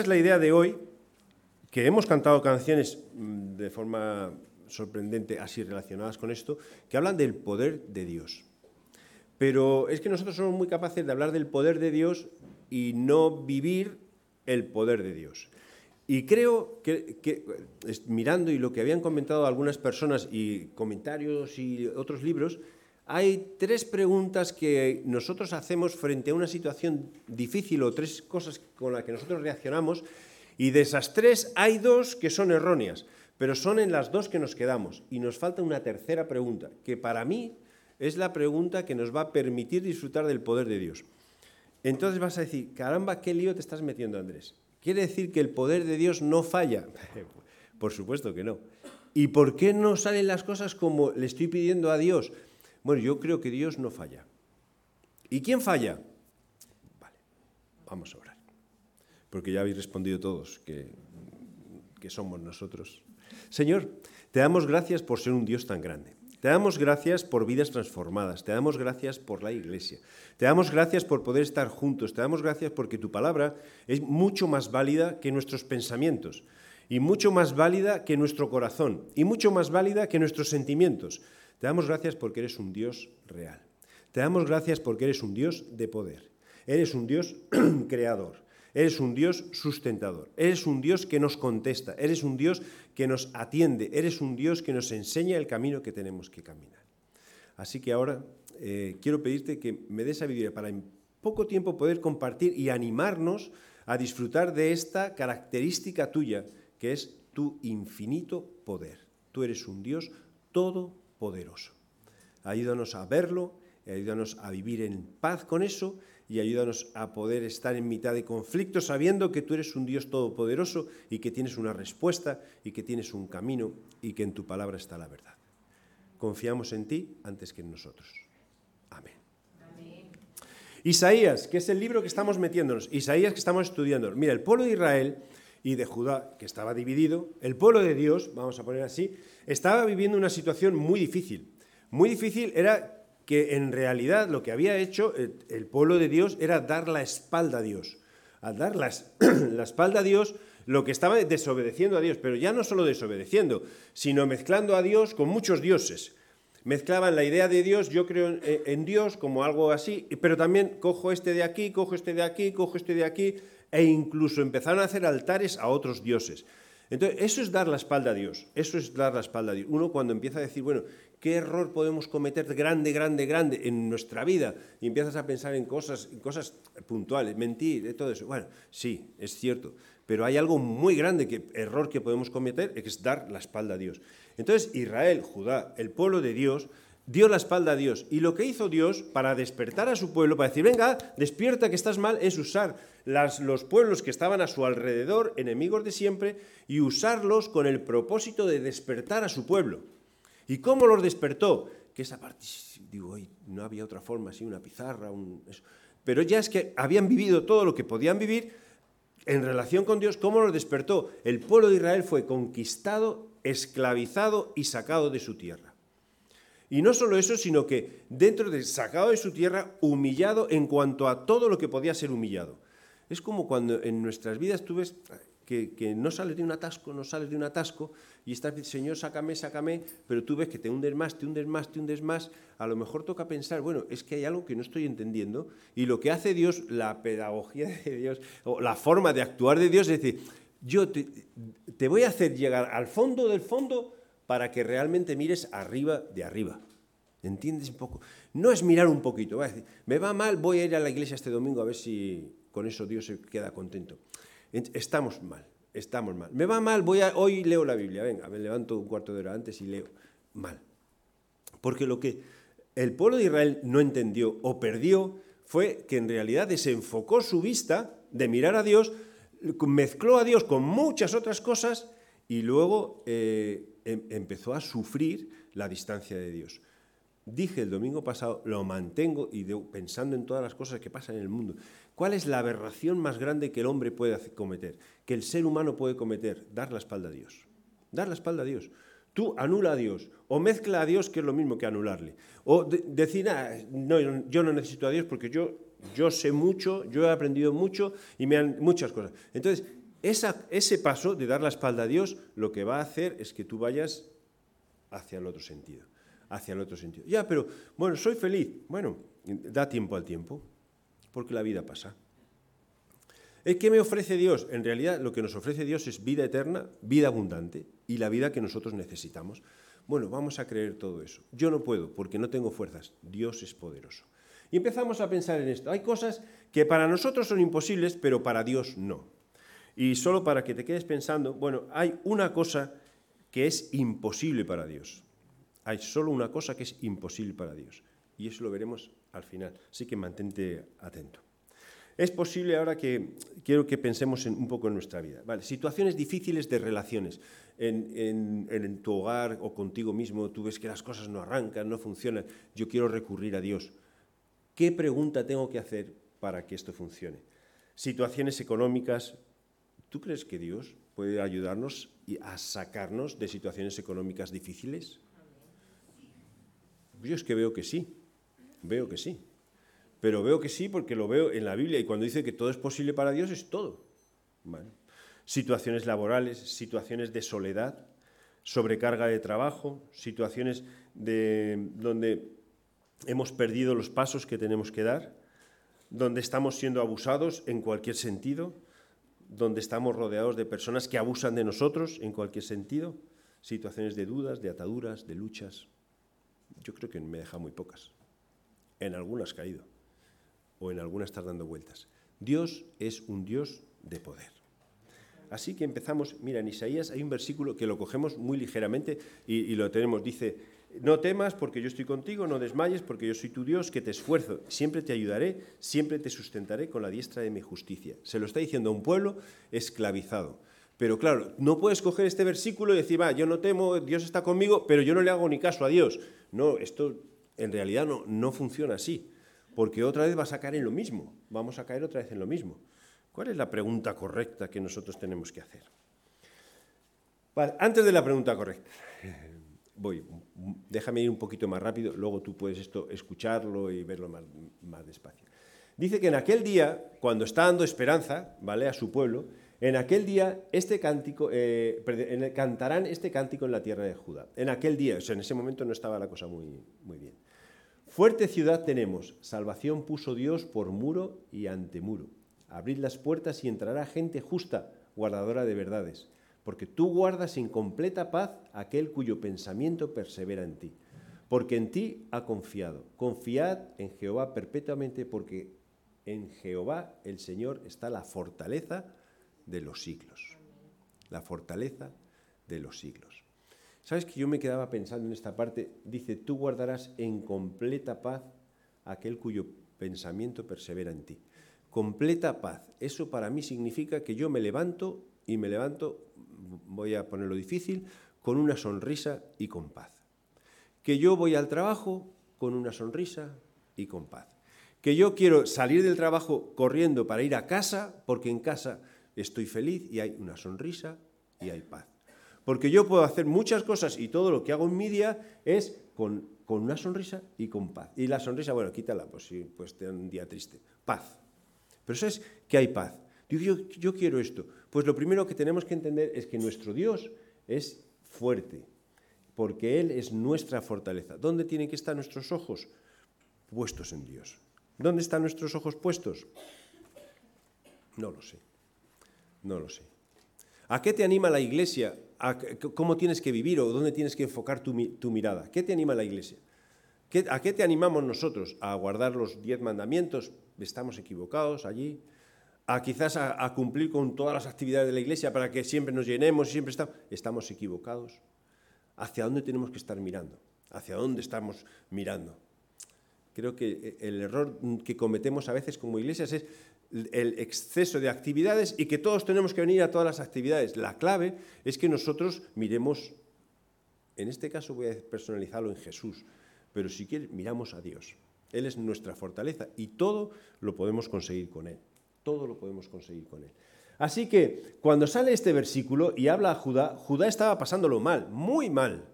es la idea de hoy, que hemos cantado canciones mm, de forma sorprendente, así relacionadas con esto, que hablan del poder de Dios. Pero es que nosotros somos muy capaces de hablar del poder de Dios y no vivir el poder de Dios. Y creo que, mirando y lo que habían comentado algunas personas y comentarios y otros libros, hay tres preguntas que nosotros hacemos frente a una situación difícil o tres cosas con las que nosotros reaccionamos y de esas tres hay dos que son erróneas, pero son en las dos que nos quedamos y nos falta una tercera pregunta, que para mí es la pregunta que nos va a permitir disfrutar del poder de Dios. Entonces vas a decir, caramba, qué lío te estás metiendo, Andrés. ¿Quiere decir que el poder de Dios no falla? Por supuesto que no. ¿Y por qué no salen las cosas como le estoy pidiendo a Dios? Bueno, yo creo que Dios no falla. ¿Y quién falla? Vale, vamos a orar. Porque ya habéis respondido todos que, que somos nosotros. Señor, te damos gracias por ser un Dios tan grande. Te damos gracias por vidas transformadas, te damos gracias por la iglesia, te damos gracias por poder estar juntos, te damos gracias porque tu palabra es mucho más válida que nuestros pensamientos y mucho más válida que nuestro corazón y mucho más válida que nuestros sentimientos. Te damos gracias porque eres un Dios real. Te damos gracias porque eres un Dios de poder. Eres un Dios creador. Eres un Dios sustentador. Eres un Dios que nos contesta. Eres un Dios que nos atiende, eres un Dios que nos enseña el camino que tenemos que caminar. Así que ahora eh, quiero pedirte que me des sabiduría para en poco tiempo poder compartir y animarnos a disfrutar de esta característica tuya, que es tu infinito poder. Tú eres un Dios todopoderoso. Ayúdanos a verlo, ayúdanos a vivir en paz con eso y ayúdanos a poder estar en mitad de conflictos sabiendo que tú eres un Dios todopoderoso y que tienes una respuesta y que tienes un camino y que en tu palabra está la verdad. Confiamos en ti antes que en nosotros. Amén. Isaías, que es el libro que estamos metiéndonos, Isaías que estamos estudiando. Mira, el pueblo de Israel y de Judá, que estaba dividido, el pueblo de Dios, vamos a poner así, estaba viviendo una situación muy difícil. Muy difícil era que en realidad lo que había hecho el, pueblo de Dios era dar la espalda a Dios. Al dar la, espalda a Dios, lo que estaba desobedeciendo a Dios, pero ya no solo desobedeciendo, sino mezclando a Dios con muchos dioses. Mezclaban la idea de Dios, yo creo en, en Dios como algo así, pero también cojo este de aquí, cojo este de aquí, cojo este de aquí, e incluso empezaron a hacer altares a otros dioses. Entonces, eso es dar la espalda a Dios, eso es dar la espalda a Dios. Uno cuando empieza a decir, bueno, ¿qué error podemos cometer grande, grande, grande en nuestra vida? Y empiezas a pensar en cosas, en cosas puntuales, mentir, todo eso. Bueno, sí, es cierto, pero hay algo muy grande, que error que podemos cometer, es dar la espalda a Dios. Entonces, Israel, Judá, el pueblo de Dios, dio la espalda a Dios. Y lo que hizo Dios para despertar a su pueblo, para decir, venga, despierta que estás mal, es usar los pueblos que estaban a su alrededor, enemigos de siempre, y usarlos con el propósito de despertar a su pueblo. ¿Y cómo los despertó? Que esa parte, digo, no había otra forma, así una pizarra, un, pero ya es que habían vivido todo lo que podían vivir en relación con Dios, ¿cómo los despertó? El pueblo de Israel fue conquistado, esclavizado y sacado de su tierra. Y no solo eso, sino que dentro de sacado de su tierra, humillado en cuanto a todo lo que podía ser humillado. Es como cuando en nuestras vidas tú ves que, no sales de un atasco, no sales de un atasco, y estás diciendo, Señor, sácame, sácame, pero tú ves que te hundes más, te hundes más, te hundes más. A lo mejor toca pensar, bueno, es que hay algo que no estoy entendiendo, y lo que hace Dios, la pedagogía de Dios, o la forma de actuar de Dios, es decir, yo te, te voy a hacer llegar al fondo del fondo para que realmente mires arriba de arriba. ¿Entiendes un poco? No es mirar un poquito, va a decir, me va mal, voy a ir a la iglesia este domingo a ver si con eso Dios se queda contento. Estamos mal, estamos mal. Me va mal, hoy leo la Biblia, venga, me levanto un cuarto de hora antes y leo. Mal. Porque lo que el pueblo de Israel no entendió o perdió fue que en realidad desenfocó su vista de mirar a Dios, mezcló a Dios con muchas otras cosas y luego eh, Em, empezó a sufrir la distancia de Dios. Dije el domingo pasado, lo mantengo y pensando en todas las cosas que pasan en el mundo. ¿Cuál es la aberración más grande que el hombre puede cometer? Que el ser humano puede cometer, dar la espalda a Dios. Dar la espalda a Dios. Tú anula a Dios o mezcla a Dios, que es lo mismo que anularle. O decir, ah, no, yo no necesito a Dios porque yo, yo sé mucho, yo he aprendido mucho y me han muchas cosas. Entonces, ese paso de dar la espalda a Dios lo que va a hacer es que tú vayas hacia el otro sentido, hacia el otro sentido. Ya, pero bueno, soy feliz. Bueno, da tiempo al tiempo, porque la vida pasa. ¿Qué me ofrece Dios? En realidad lo que nos ofrece Dios es vida eterna, vida abundante y la vida que nosotros necesitamos. Bueno, vamos a creer todo eso. Yo no puedo porque no tengo fuerzas. Dios es poderoso. Y empezamos a pensar en esto. Hay cosas que para nosotros son imposibles, pero para Dios no. Y solo para que te quedes pensando, bueno, hay una cosa que es imposible para Dios. Hay solo una cosa que es imposible para Dios. Y eso lo veremos al final. Así que mantente atento. Es posible ahora que quiero que pensemos un poco en nuestra vida. Situaciones difíciles de relaciones. En, en, tu hogar o contigo mismo tú ves que las cosas no arrancan, no funcionan. Yo quiero recurrir a Dios. ¿Qué pregunta tengo que hacer para que esto funcione? Situaciones económicas. ¿Tú crees que Dios puede ayudarnos a sacarnos de situaciones económicas difíciles? Yo es que veo que sí. Veo que sí. Pero veo que sí porque lo veo en la Biblia y cuando dice que todo es posible para Dios es todo. Situaciones laborales, situaciones de soledad, sobrecarga de trabajo, situaciones de, donde hemos perdido los pasos que tenemos que dar, donde estamos siendo abusados en cualquier sentido, donde estamos rodeados de personas que abusan de nosotros en cualquier sentido, situaciones de dudas, de ataduras, de luchas. Yo creo que me deja muy pocas. En algunas caído o en algunas estás dando vueltas. Dios es un Dios de poder. Así que empezamos, mira, en Isaías hay un versículo que lo cogemos muy ligeramente y, lo tenemos, dice, no temas porque yo estoy contigo, no desmayes porque yo soy tu Dios, que te esfuerzo, siempre te ayudaré, siempre te sustentaré con la diestra de mi justicia. Se lo está diciendo a un pueblo esclavizado. Pero claro, no puedes coger este versículo y decir, va, yo no temo, Dios está conmigo, pero yo no le hago ni caso a Dios. No, esto en realidad no, no funciona así porque otra vez vas a caer en lo mismo, vamos a caer otra vez en lo mismo. ¿Cuál es la pregunta correcta que nosotros tenemos que hacer? antes de la pregunta correcta, voy, déjame ir un poquito más rápido, luego tú puedes esto escucharlo y verlo más, despacio. Dice que en aquel día, cuando está dando esperanza, ¿vale? A su pueblo, en aquel día este cántico, eh, cantarán este cántico en la tierra de Judá. En aquel día, o sea, en ese momento no estaba la cosa muy, muy bien. Fuerte ciudad tenemos, salvación puso Dios por muro y antemuro. Abrid las puertas y entrará gente justa, guardadora de verdades, porque tú guardas en completa paz aquel cuyo pensamiento persevera en ti, porque en ti ha confiado. Confiad en Jehová perpetuamente, porque en Jehová el Señor está la fortaleza de los siglos. La fortaleza de los siglos. ¿Sabes que yo me quedaba pensando en esta parte? Dice, tú guardarás en completa paz aquel cuyo pensamiento persevera en ti. Completa paz. Eso para mí significa que yo me levanto y me levanto, voy a ponerlo difícil, con una sonrisa y con paz. Que yo voy al trabajo con una sonrisa y con paz. Que yo quiero salir del trabajo corriendo para ir a casa porque en casa estoy feliz y hay una sonrisa y hay paz. Porque yo puedo hacer muchas cosas y todo lo que hago en mi día es con, una sonrisa y con paz. Y la sonrisa, bueno, quítala, pues sí, pues te un día triste. Paz. Pero ¿sabes que hay paz? Yo, yo quiero esto. Pues lo primero que tenemos que entender es que nuestro Dios es fuerte, porque Él es nuestra fortaleza. ¿Dónde tienen que estar nuestros ojos? Puestos en Dios. ¿Dónde están nuestros ojos puestos? No lo sé. No lo sé. ¿A qué te anima la iglesia cómo tienes que vivir o dónde tienes que enfocar tu, mirada. ¿Qué te anima la iglesia? ¿A qué te animamos nosotros? ¿A guardar los diez mandamientos? ¿Estamos equivocados allí? ¿A quizás a, cumplir con todas las actividades de la iglesia para que siempre nos llenemos y siempre estamos? ¿Estamos equivocados? ¿Hacia dónde tenemos que estar mirando? ¿Hacia dónde estamos mirando? Creo que el error que cometemos a veces como iglesias es el exceso de actividades y que todos tenemos que venir a todas las actividades. La clave es que nosotros miremos, en este caso voy a personalizarlo en Jesús, pero si quieres, miramos a Dios. Él es nuestra fortaleza y todo lo podemos conseguir con Él. Todo lo podemos conseguir con Él. Así que cuando sale este versículo y habla a Judá, Judá estaba pasándolo mal, muy mal.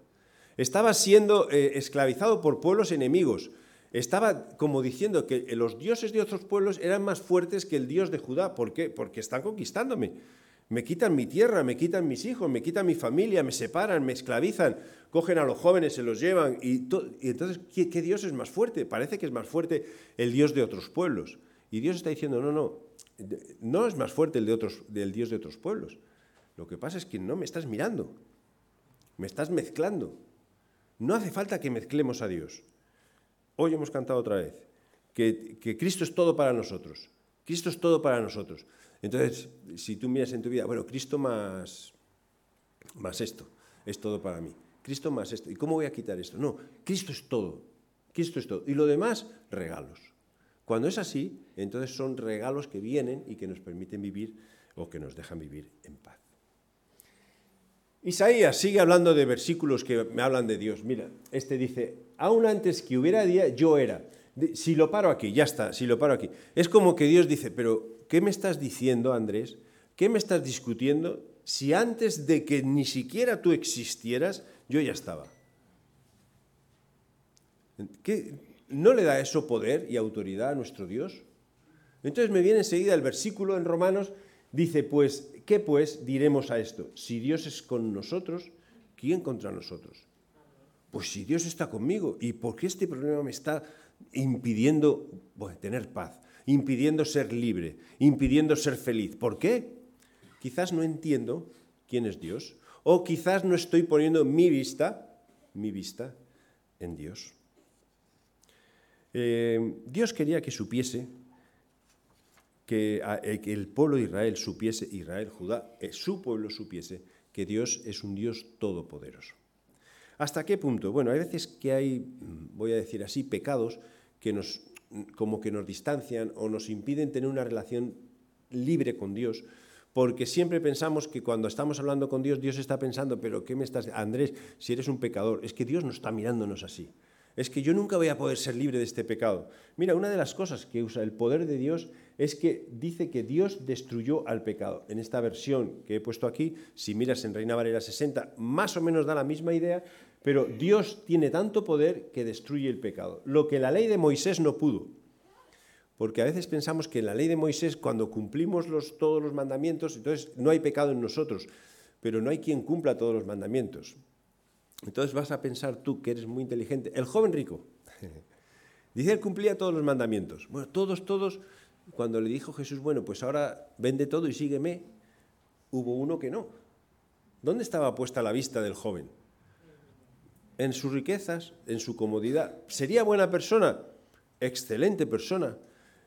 Estaba siendo eh, esclavizado por pueblos enemigos estaba como diciendo que los dioses de otros pueblos eran más fuertes que el Dios de Judá. ¿Por qué? Porque están conquistándome. Me quitan mi tierra, me quitan mis hijos, me quitan mi familia, me separan, me esclavizan, cogen a los jóvenes, se los llevan. Y, entonces, ¿qué, Dios es más fuerte? Parece que es más fuerte el Dios de otros pueblos. Y Dios está diciendo, no, no, no es más fuerte el de otros, del Dios de otros pueblos. Lo que pasa es que no me estás mirando, me estás mezclando. No hace falta que mezclemos a Dios. Hoy hemos cantado otra vez que, que Cristo es todo para nosotros. Cristo es todo para nosotros. Entonces, si tú miras en tu vida, bueno, Cristo más, más esto, es todo para mí. Cristo más esto. ¿Y cómo voy a quitar esto? No, Cristo es todo. Cristo es todo. Y lo demás, regalos. Cuando es así, entonces son regalos que vienen y que nos permiten vivir o que nos dejan vivir en paz. Isaías sigue hablando de versículos que me hablan de Dios. Mira, este dice, aún antes que hubiera día, yo era. Si lo paro aquí, ya está, si lo paro aquí. Es como que Dios dice, pero ¿qué me estás diciendo, Andrés? ¿Qué me estás discutiendo si antes de que ni siquiera tú existieras, yo ya estaba? ¿No le da eso poder y autoridad a nuestro Dios? Entonces me viene enseguida el versículo en Romanos, dice, pues, ¿qué pues diremos a esto? Si Dios es con nosotros, ¿quién contra nosotros? Pues si Dios está conmigo, ¿y por qué este problema me está impidiendo tener paz? impidiendo ser libre, impidiendo ser feliz. ¿Por qué? Quizás no entiendo quién es Dios, o quizás no estoy poniendo mi vista, mi vista en Dios. Eh, Dios quería que supiese, que, eh, que, el pueblo de Israel supiese, Israel, Judá, eh, su pueblo supiese que Dios es un Dios todopoderoso. ¿Hasta qué punto? Bueno, hay veces que hay, mm, voy a decir así, pecados que nos como que nos distancian o nos impiden tener una relación libre con Dios, porque siempre pensamos que cuando estamos hablando con Dios, Dios está pensando, pero ¿qué me estás... Andrés, si eres un pecador, es que Dios no está mirándonos así. Es que yo nunca voy a poder ser libre de este pecado. Mira, una de las cosas que usa el poder de Dios es que dice que Dios destruyó al pecado. En esta versión que he puesto aquí, si miras en Reina Valera 60, más o menos da la misma idea, pero Dios tiene tanto poder que destruye el pecado, lo que la ley de Moisés no pudo. Porque a veces pensamos que en la ley de Moisés, cuando cumplimos todos los mandamientos, entonces no hay pecado en nosotros, pero no hay quien cumpla todos los mandamientos. Entonces vas a pensar tú, que eres muy inteligente, el joven rico, dice, él cumplía todos los mandamientos. Bueno, todos, todos, cuando le dijo Jesús, bueno, pues ahora vende todo y sígueme, hubo uno que no. ¿Dónde estaba puesta la vista del joven? en sus riquezas, en su comodidad. ¿Sería buena persona? Excelente persona.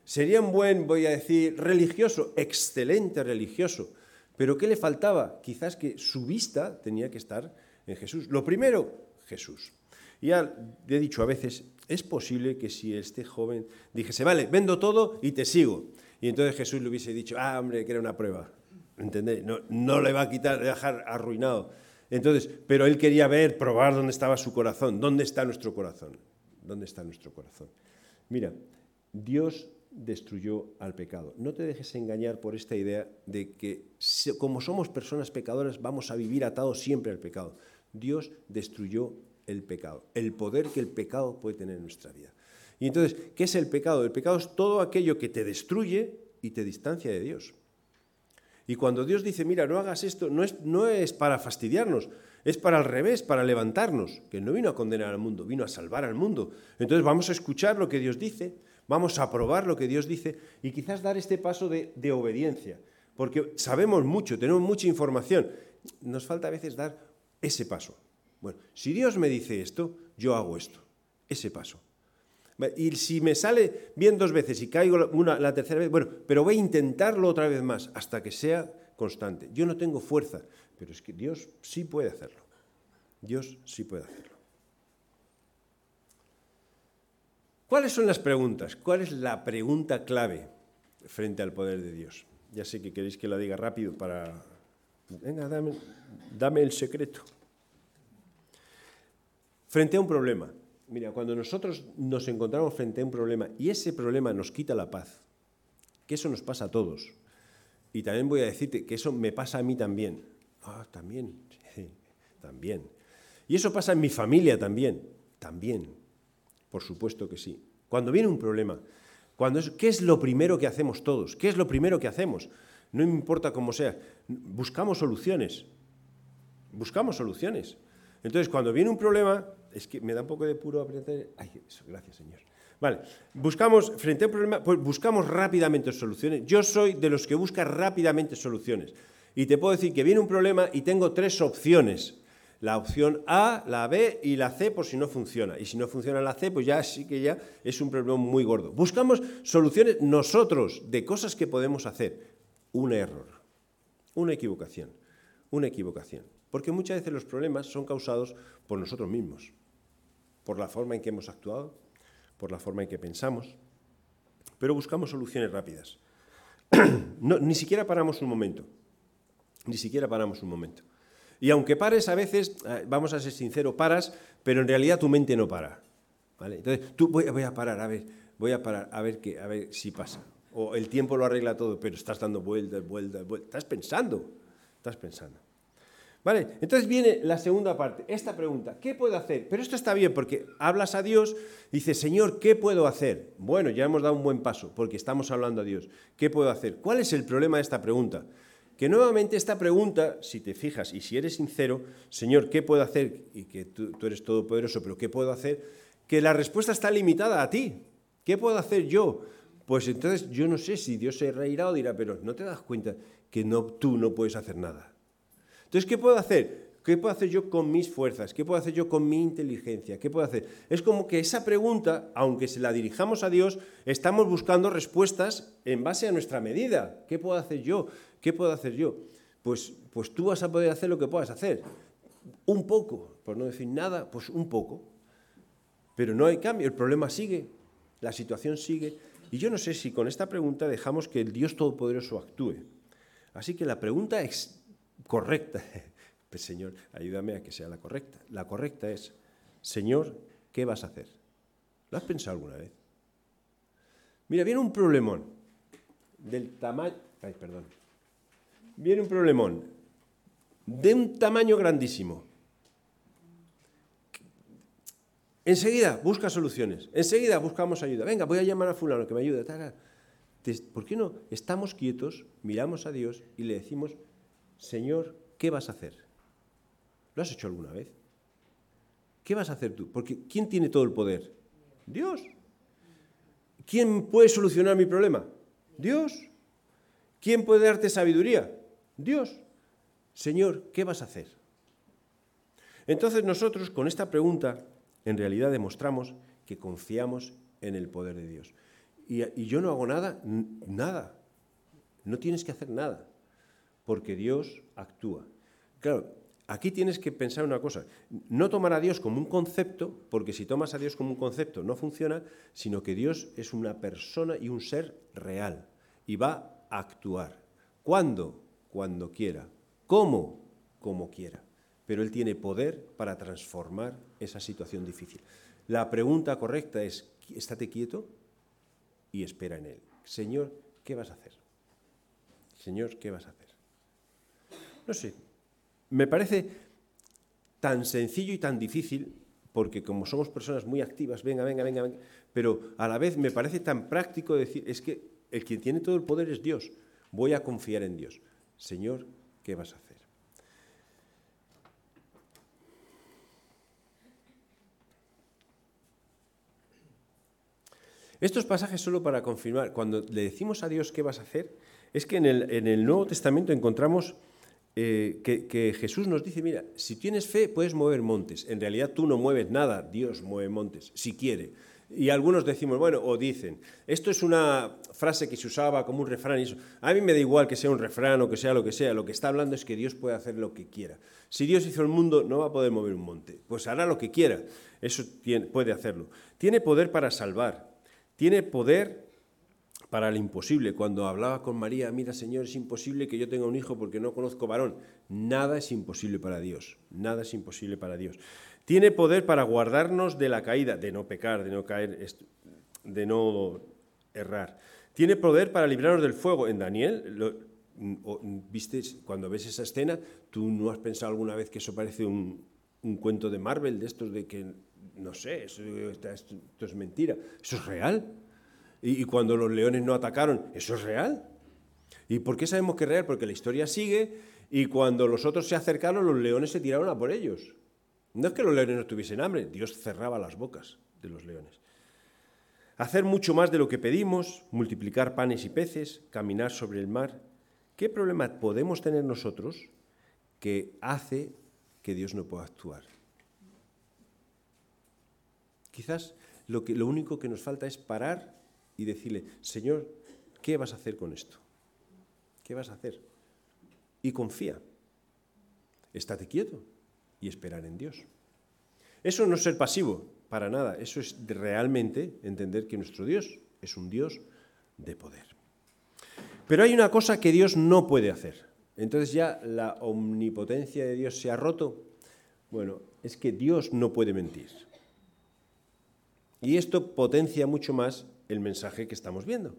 ¿Sería un buen, voy a decir, religioso? Excelente religioso. Pero ¿qué le faltaba? Quizás que su vista tenía que estar en Jesús. Lo primero, Jesús. Ya he dicho a veces, es posible que si este joven dijese, vale, vendo todo y te sigo. Y entonces Jesús le hubiese dicho, ah, hombre, que era una prueba. ¿Entendéis? No, no le va a quitar, dejar arruinado. Entonces, pero él quería ver, probar dónde estaba su corazón, dónde está nuestro corazón, dónde está nuestro corazón. Mira, Dios destruyó al pecado. No te dejes engañar por esta idea de que como somos personas pecadoras vamos a vivir atados siempre al pecado. Dios destruyó el pecado, el poder que el pecado puede tener en nuestra vida. Y entonces, ¿qué es el pecado? El pecado es todo aquello que te destruye y te distancia de Dios. Y cuando Dios dice, mira, no hagas esto, no es, para fastidiarnos, es para al revés, para levantarnos, que no vino a condenar al mundo, vino a salvar al mundo. Entonces vamos a escuchar lo que Dios dice, vamos a probar lo que Dios dice y quizás dar este paso de, de obediencia, porque sabemos mucho, tenemos mucha información, nos falta a veces dar ese paso. Bueno, si Dios me dice esto, yo hago esto, ese paso. Y si me sale bien dos veces y caigo una, la tercera vez, bueno, pero voy a intentarlo otra vez más hasta que sea constante. Yo no tengo fuerza, pero es que Dios sí puede hacerlo. Dios sí puede hacerlo. ¿Cuáles son las preguntas? ¿Cuál es la pregunta clave frente al poder de Dios? Ya sé que queréis que la diga rápido para... Venga, dame, el secreto. Frente a un problema, Mira, cuando nosotros nos encontramos frente a un problema y ese problema nos quita la paz, que eso nos pasa a todos, y también voy a decirte que eso me pasa a mí también. Ah, también, también. Y eso pasa en mi familia también, también, por supuesto que sí. Cuando viene un problema, cuando ¿qué es lo primero que hacemos todos? ¿Qué es lo primero que hacemos? No me importa cómo sea. Buscamos soluciones. Buscamos soluciones. Entonces, cuando viene un problema, es que me da un poco de puro apretar. Ay, eso, gracias, Señor. Vale, buscamos, frente a un problema, pues buscamos rápidamente soluciones. Yo soy de los que busca rápidamente soluciones. Y te puedo decir que viene un problema y tengo tres opciones. La opción A, la B y la C por si no funciona. Y si no funciona la C, pues ya sí que ya es un problema muy gordo. Buscamos soluciones nosotros de cosas que podemos hacer. Un error, una equivocación, una equivocación. Porque muchas veces los problemas son causados por nosotros mismos, por la forma en que hemos actuado, por la forma en que pensamos, pero buscamos soluciones rápidas. ni siquiera paramos un momento, ni siquiera paramos un momento. Y aunque pares a veces, eh, vamos a ser sinceros, paras, pero en realidad tu mente no para. ¿vale? Entonces, tú voy, voy, a parar, a ver, voy a parar, a ver, qué, a ver si pasa. O el tiempo lo arregla todo, pero estás dando vueltas, vueltas, vueltas. Estás pensando, estás pensando. ¿Vale? Entonces viene la segunda parte, esta pregunta, ¿qué puedo hacer? Pero esto está bien porque hablas a Dios, dices, Señor, ¿qué puedo hacer? Bueno, ya hemos dado un buen paso porque estamos hablando a Dios. ¿Qué puedo hacer? ¿Cuál es el problema de esta pregunta? Que nuevamente esta pregunta, si te fijas y si eres sincero, Señor, ¿qué puedo hacer? Y que tú, tú eres todopoderoso, pero ¿qué puedo hacer? Que la respuesta está limitada a ti. ¿Qué puedo hacer yo? Pues entonces yo no sé si Dios se reirá o dirá, pero no te das cuenta que no, tú no puedes hacer nada. Entonces, ¿qué puedo hacer? ¿Qué puedo hacer yo con mis fuerzas? ¿Qué puedo hacer yo con mi inteligencia? ¿Qué puedo hacer? Es como que esa pregunta, aunque se la dirijamos a Dios, estamos buscando respuestas en base a nuestra medida. ¿Qué puedo hacer yo? ¿Qué puedo hacer yo? Pues, pues tú vas a poder hacer lo que puedas hacer. Un poco, por no decir nada, pues un poco. Pero no hay cambio, el problema sigue, la situación sigue. Y yo no sé si con esta pregunta dejamos que el Dios Todopoderoso actúe. Así que la pregunta es correcta. Pues Señor, ayúdame a que sea la correcta. La correcta es, Señor, ¿qué vas a hacer? ¿Lo has pensado alguna vez? Mira, viene un problemón del tamaño... Ay, perdón. Viene un problemón de un tamaño grandísimo. Enseguida busca soluciones. Enseguida buscamos ayuda. Venga, voy a llamar a fulano que me ayude. ¿Por qué no? Estamos quietos, miramos a Dios y le decimos Señor, ¿qué vas a hacer? ¿Lo has hecho alguna vez? ¿Qué vas a hacer tú? Porque ¿quién tiene todo el poder? Dios. ¿Quién puede solucionar mi problema? Dios. ¿Quién puede darte sabiduría? Dios. Señor, ¿qué vas a hacer? Entonces nosotros con esta pregunta en realidad demostramos que confiamos en el poder de Dios. Y, yo no hago nada, nada. No tienes que hacer nada porque Dios actúa. Claro, aquí tienes que pensar una cosa, no tomar a Dios como un concepto, porque si tomas a Dios como un concepto no funciona, sino que Dios es una persona y un ser real y va a actuar. ¿Cuándo? Cuando quiera. ¿Cómo? Como quiera. Pero Él tiene poder para transformar esa situación difícil. La pregunta correcta es, estate quieto y espera en Él. Señor, ¿qué vas a hacer? Señor, ¿qué vas a hacer? No sé, me parece tan sencillo y tan difícil, porque como somos personas muy activas, venga, venga, venga, venga, pero a la vez me parece tan práctico decir, es que el quien tiene todo el poder es Dios, voy a confiar en Dios. Señor, ¿qué vas a hacer? Estos pasajes solo para confirmar, cuando le decimos a Dios qué vas a hacer, es que en el, Nuevo Testamento encontramos eh, que, Jesús nos dice, mira, si tienes fe puedes mover montes. En realidad tú no mueves nada, Dios mueve montes, si quiere. Y algunos decimos, bueno, o dicen, esto es una frase que se usaba como un refrán. Y eso. A mí me da igual que sea un refrán o que sea lo que sea. Lo que está hablando es que Dios puede hacer lo que quiera. Si Dios hizo el mundo, no va a poder mover un monte. Pues hará lo que quiera. Eso puede hacerlo. Tiene poder para salvar. Tiene poder para el imposible. Cuando hablaba con María, mira Señor, es imposible que yo tenga un hijo porque no conozco varón. Nada es imposible para Dios, nada es imposible para Dios. Tiene poder para guardarnos de la caída, de no pecar, de no caer, de no errar. Tiene poder para librarnos del fuego. En Daniel. Cuando ves esa escena, ¿tú no has pensado alguna vez que eso parece un, cuento de Marvel, de estos de que, no sé, esto es mentira? Eso es real. Y, cuando los leones no atacaron, ¿eso es real? ¿Y por qué sabemos que es real? Porque la historia sigue y cuando los otros se acercaron, los leones se tiraron a por ellos. No es que los leones no tuviesen hambre, Dios cerraba las bocas de los leones. Hacer mucho más de lo que pedimos, multiplicar panes y peces, caminar sobre el mar. ¿Qué problema podemos tener nosotros que hace que Dios no pueda actuar? Quizás lo, que, lo único que nos falta es parar y decirle, Señor, ¿qué vas a hacer con esto? ¿Qué vas a hacer? Y confía. Estate quieto y esperar en Dios. Eso no es ser pasivo, para nada. Eso es realmente entender que nuestro Dios es un Dios de poder. Pero hay una cosa que Dios no puede hacer. Entonces ya la omnipotencia de Dios se ha roto. Bueno, es que Dios no puede mentir. Y esto potencia mucho más el mensaje que estamos viendo.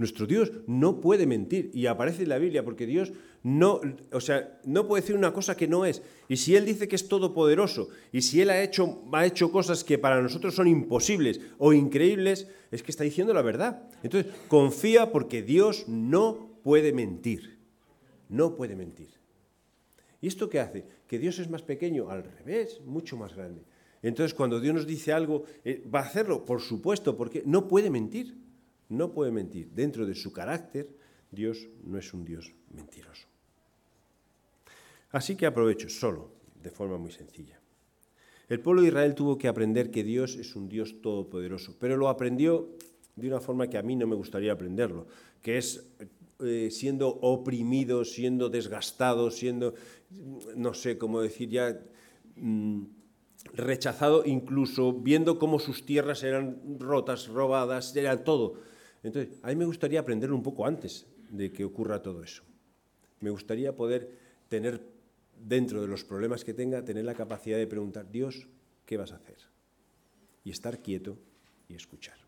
Nuestro Dios no puede mentir y aparece en la Biblia porque Dios no, o sea, no puede decir una cosa que no es. Y si Él dice que es todopoderoso y si Él ha hecho, ha hecho cosas que para nosotros son imposibles o increíbles, es que está diciendo la verdad. Entonces, confía porque Dios no puede mentir. No puede mentir. ¿Y esto qué hace? Que Dios es más pequeño, al revés, mucho más grande. Entonces, cuando Dios nos dice algo, eh, va a hacerlo, por supuesto, porque no puede mentir no puede mentir. Dentro de su carácter, Dios no es un Dios mentiroso. Así que aprovecho solo, de forma muy sencilla. El pueblo de Israel tuvo que aprender que Dios es un Dios todopoderoso, pero lo aprendió de una forma que a mí no me gustaría aprenderlo, que es eh, siendo oprimido, siendo desgastado, siendo, no sé cómo decir ya, mm, rechazado, incluso viendo cómo sus tierras eran rotas, robadas, era todo. Entonces, a mí me gustaría aprender un poco antes de que ocurra todo eso. Me gustaría poder tener, dentro de los problemas que tenga, tener la capacidad de preguntar, Dios, ¿qué vas a hacer? Y estar quieto y escuchar.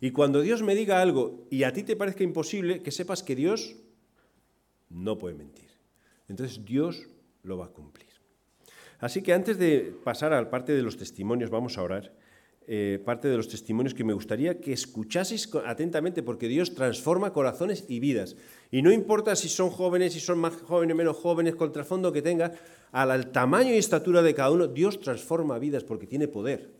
Y cuando Dios me diga algo y a ti te parezca imposible, que sepas que Dios no puede mentir. Entonces Dios lo va a cumplir. Así que antes de pasar a parte de los testimonios, vamos a orar. Eh, parte de los testimonios que me gustaría que escuchaseis atentamente, porque Dios transforma corazones y vidas. Y no importa si son jóvenes, si son más jóvenes, menos jóvenes, con el trasfondo que tengan, al tamaño y estatura de cada uno, Dios transforma vidas porque tiene poder.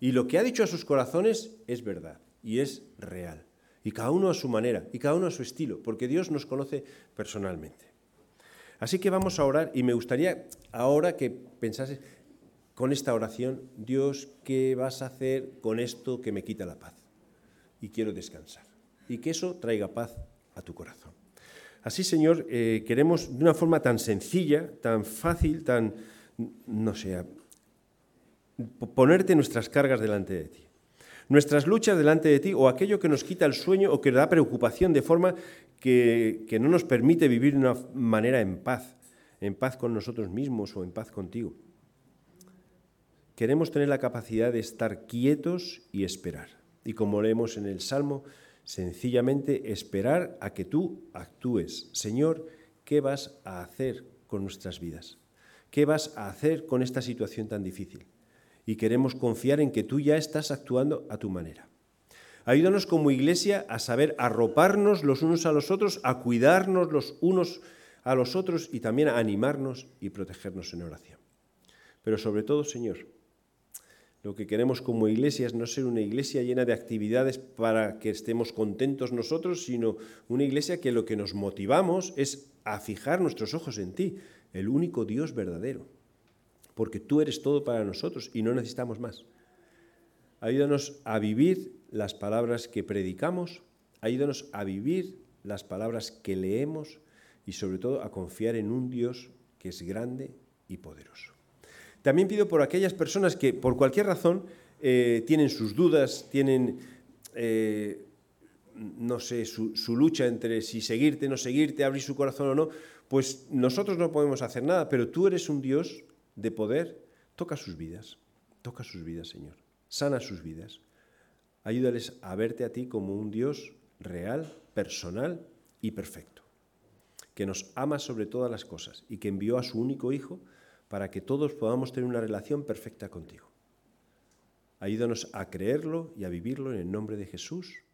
Y lo que ha dicho a sus corazones es verdad y es real. Y cada uno a su manera, y cada uno a su estilo, porque Dios nos conoce personalmente. Así que vamos a orar y me gustaría ahora que pensases, con esta oración, Dios, ¿qué vas a hacer con esto que me quita la paz? Y quiero descansar. Y que eso traiga paz a tu corazón. Así, Señor, eh, queremos de una forma tan sencilla, tan fácil, tan, no sé, ponerte nuestras cargas delante de ti. Nuestras luchas delante de ti o aquello que nos quita el sueño o que da preocupación de forma que, no nos permite vivir de una manera en paz, en paz con nosotros mismos o en paz contigo. Queremos tener la capacidad de estar quietos y esperar. Y como leemos en el Salmo, sencillamente esperar a que tú actúes. Señor, ¿qué vas a hacer con nuestras vidas? ¿Qué vas a hacer con esta situación tan difícil? Y queremos confiar en que tú ya estás actuando a tu manera. Ayúdanos como iglesia a saber arroparnos los unos a los otros, a cuidarnos los unos a los otros y también a animarnos y protegernos en oración. Pero sobre todo, Señor, lo que queremos como iglesia es no ser una iglesia llena de actividades para que estemos contentos nosotros, sino una iglesia que lo que nos motivamos es a fijar nuestros ojos en ti, el único Dios verdadero, porque tú eres todo para nosotros y no necesitamos más. Ayúdanos a vivir las palabras que predicamos, ayúdanos a vivir las palabras que leemos y sobre todo a confiar en un Dios que es grande y poderoso. También pido por aquellas personas que por cualquier razón eh, tienen sus dudas, tienen, eh, no sé, su, su, lucha entre si seguirte, no seguirte, abrir su corazón o no, pues nosotros no podemos hacer nada, pero tú eres un Dios de poder, toca sus vidas, toca sus vidas, Señor, sana sus vidas, ayúdales a verte a ti como un Dios real, personal y perfecto, que nos ama sobre todas las cosas y que envió a su único Hijo, para que todos podamos tener una relación perfecta contigo. Ayúdanos a creerlo y a vivirlo en el nombre de Jesús.